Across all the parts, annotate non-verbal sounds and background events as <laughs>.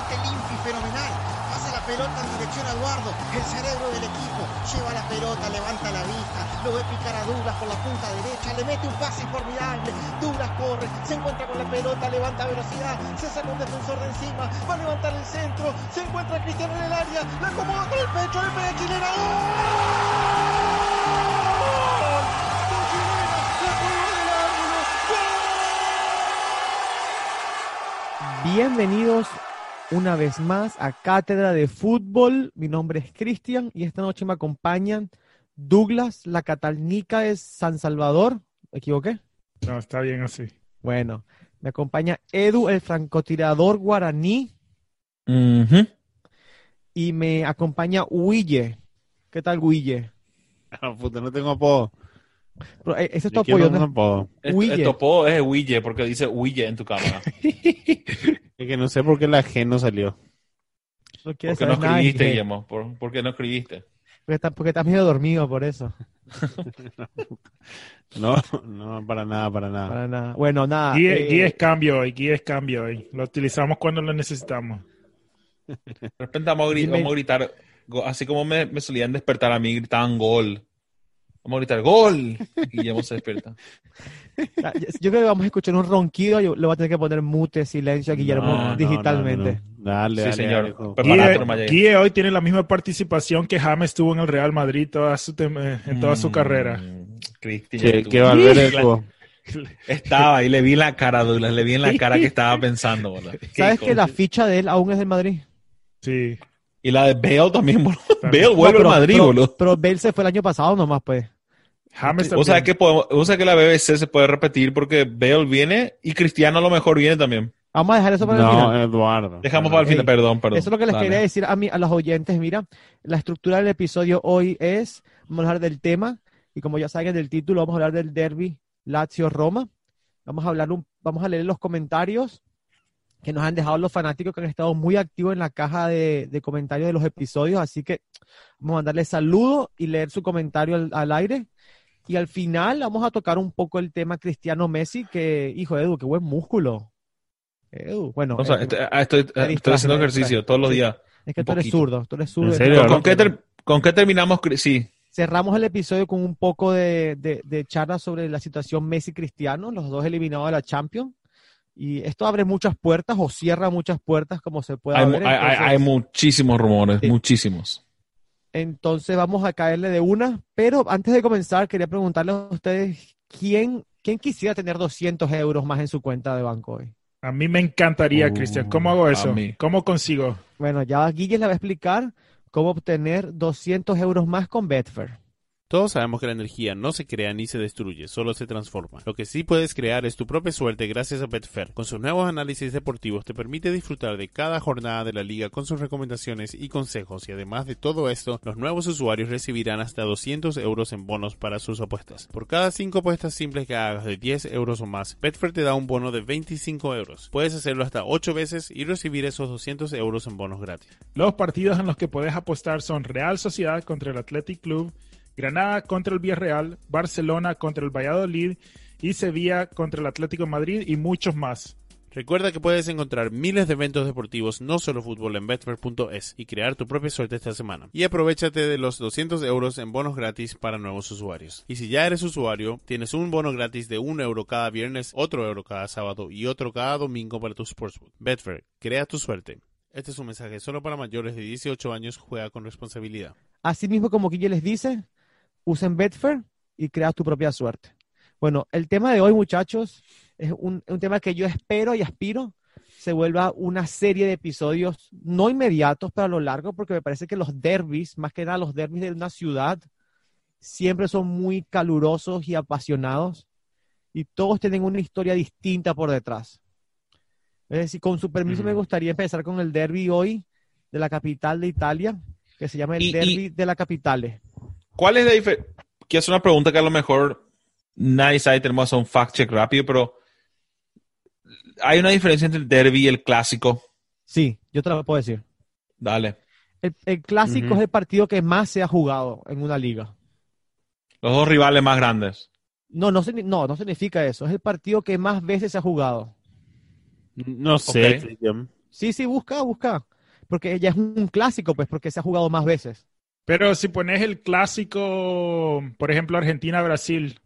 Quite limpio y fenomenal. Pasa la pelota en dirección a Eduardo, el cerebro del equipo. Lleva la pelota, levanta la vista, lo ve picar a Douglas por la punta derecha, le mete un pase formidable. Douglas corre, se encuentra con la pelota, levanta velocidad, se saca un defensor de encima, va a levantar el centro, se encuentra Cristiano en el área, la acomoda con el pecho, le pega Chilena. Bienvenidos una vez más a Cátedra de Fútbol. Mi nombre es Cristian y esta noche me acompañan Douglas, la catalnica de San Salvador. ¿Me equivoqué? No, está bien así. Bueno, me acompaña Edu, el francotirador guaraní, y me acompaña Huille. ¿Qué tal, Huille? Ah, puta, no tengo apodo. Pero, eh, ese es es Huille porque dice Huille en tu cámara. <laughs> Es que no sé por qué la G no salió. No Porque no saber escribiste. Guillermo. ¿Por, por qué no escribiste? Porque, está- porque estás medio dormido por eso. <laughs> No, no, para nada, para nada. Para nada. Bueno, nada. Guía, eh, guía es cambio hoy, guía es cambio hoy. Lo utilizamos cuando lo necesitamos. De repente vamos a, vamos gritar, así como me, me solían despertar a mí, gritaban gol. Vamos a gritar gol. Y Guillermo se despierta. <laughs> Ah, Yo creo que vamos a escuchar un ronquido y le voy a tener que poner mute, silencio a Guillermo No, no, digitalmente. no, no, no. Dale, Sí, dale, señor. dale. Guía hoy tiene la misma participación que James tuvo en el Real Madrid toda su tem- en toda su Mm, carrera. Cristian, que Valverde jugó. Estaba y le vi la cara, Douglas. Le vi en la cara que estaba pensando. Qué ¿Sabes que la ficha de él aún es del Madrid? Sí. Y la de Bale también, boludo. <laughs> También. Bale vuelve No, al Madrid, pero, boludo. pero Bale se fue el año pasado nomás, pues. James O sea, que podemos, o sea que la BBC se puede repetir porque Bale viene y Cristiano a lo mejor viene también. Vamos a dejar eso para el No, final. Eduardo. Dejamos para el final, Ey, perdón, perdón. Eso es lo que les Dale. quería decir a, mí, a los oyentes. Mira, la estructura del episodio hoy es, vamos a hablar del tema, y como ya saben del título, vamos a hablar del derby Lazio-Roma. Vamos a hablar, un, vamos a leer los comentarios que nos han dejado los fanáticos que han estado muy activos en la caja de, de comentarios de los episodios, así que vamos a mandarles saludo y leer su comentario al, al aire. Y al final vamos a tocar un poco el tema Cristiano Messi, que, hijo Edu, qué buen músculo. Edu, bueno, O sea, eh, este- ah, estoy, estoy haciendo me ejercicio todos los días. es que tú eres zurdo, tú eres zurdo. ¿En serio? ¿Con, qué ter- con qué terminamos? Sí, Cerramos el episodio con un poco de, de, de charla sobre la situación Messi-Cristiano, los dos eliminados de la Champions. Y esto abre muchas puertas o cierra muchas puertas, como se puede hay, ver. hay- hay- muchísimos rumores, Sí. muchísimos. entonces vamos a caerle de una. Pero antes de comenzar, quería preguntarles a ustedes, ¿quién, quién quisiera tener 200 euros más en su cuenta de banco hoy? A mí me encantaría, Uh, Cristian. ¿Cómo hago a eso? mí. ¿Cómo consigo? Bueno, ya Guille le va a explicar cómo obtener 200 euros más con Betfair. Todos sabemos que la energía no se crea ni se destruye, solo se transforma. Lo que sí puedes crear es tu propia suerte gracias a Betfair. Con sus nuevos análisis deportivos te permite disfrutar de cada jornada de la liga con sus recomendaciones y consejos y además de todo esto, los nuevos usuarios recibirán hasta 200 euros en bonos para sus apuestas. Por cada 5 apuestas simples que hagas de 10 euros o más, Betfair te da un bono de 25 euros. Puedes hacerlo hasta 8 veces y recibir esos 200 euros en bonos gratis. Los partidos en los que puedes apostar son Real Sociedad contra el Athletic Club, Granada contra el Villarreal, Barcelona contra el Valladolid y Sevilla contra el Atlético de Madrid y muchos más. Recuerda que puedes encontrar miles de eventos deportivos, no solo fútbol, en Betfair.es y crear tu propia suerte esta semana. Y aprovechate de los 200 euros en bonos gratis para nuevos usuarios. Y si ya eres usuario, tienes un bono gratis de 1 euro cada viernes, otro euro cada sábado y otro cada domingo para tu Sportsbook. Betfair, crea tu suerte. Este es un mensaje solo para mayores de 18 años, juega con responsabilidad. Así mismo como Guille les dice, usen Betfair y crea tu propia suerte. Bueno, el tema de hoy, muchachos, es un, un tema que yo espero y aspiro se vuelva una serie de episodios no inmediatos, pero a lo largo, porque me parece que los derbis, más que nada los derbis de una ciudad, siempre son muy calurosos y apasionados y todos tienen una historia distinta por detrás. Es decir, con su permiso me gustaría empezar con el derby hoy de la capital de Italia, que se llama el Y- y- derby de la capitale. ¿Cuál es la diferencia? Quiero hacer una pregunta que a lo mejor nadie sabe, tenemos que hacer un fact check rápido, pero hay una diferencia entre el derby y el clásico. Sí, yo te lo puedo decir. Dale. El, el clásico es el partido que más se ha jugado en una liga. Los dos rivales más grandes. No, no, no, no significa eso. Es el partido que más veces se ha jugado. No sé, Ok. Cristian. Sí, sí, busca, busca. Porque ya es un clásico, pues, porque se ha jugado más veces. Pero si pones el clásico, por ejemplo, Argentina-Brasil,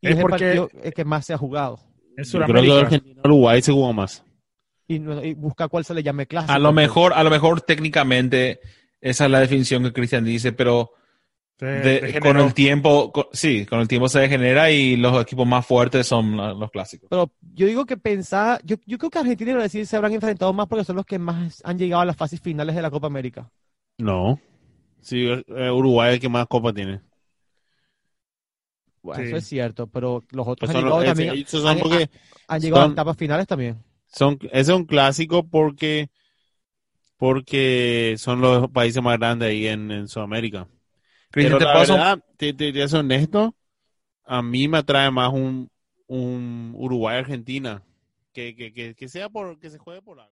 Y Es es, el porque- eh, que más se ha jugado. en Yo creo que Sudamérica. Argentina-Uruguay se jugó más. Y, busca cuál se le llame clásico. A lo pues. mejor, a lo mejor técnicamente esa es la definición que Cristian dice, pero Se de- degeneró. con el tiempo, con- sí, con el tiempo se degenera y los equipos más fuertes son los clásicos. Pero yo digo que pensaba, yo, yo creo que Argentina y Brasil se habrán enfrentado más porque son los que más han llegado a las fases finales de la Copa América. No. Sí, eh, Uruguay es el que más copa tiene. Bueno, Sí. eso es cierto, pero los otros Pues han llegado ese- también. son han- llegado son- a etapas finales también. son, ese es un clásico porque porque son los países más grandes ahí en, en Sudamérica. Cristian, Pero te la paso, verdad, te, te, te soy honesto, a mí me atrae más un, un Uruguay-Argentina. Que, que, que, que sea por, que se juegue por algo.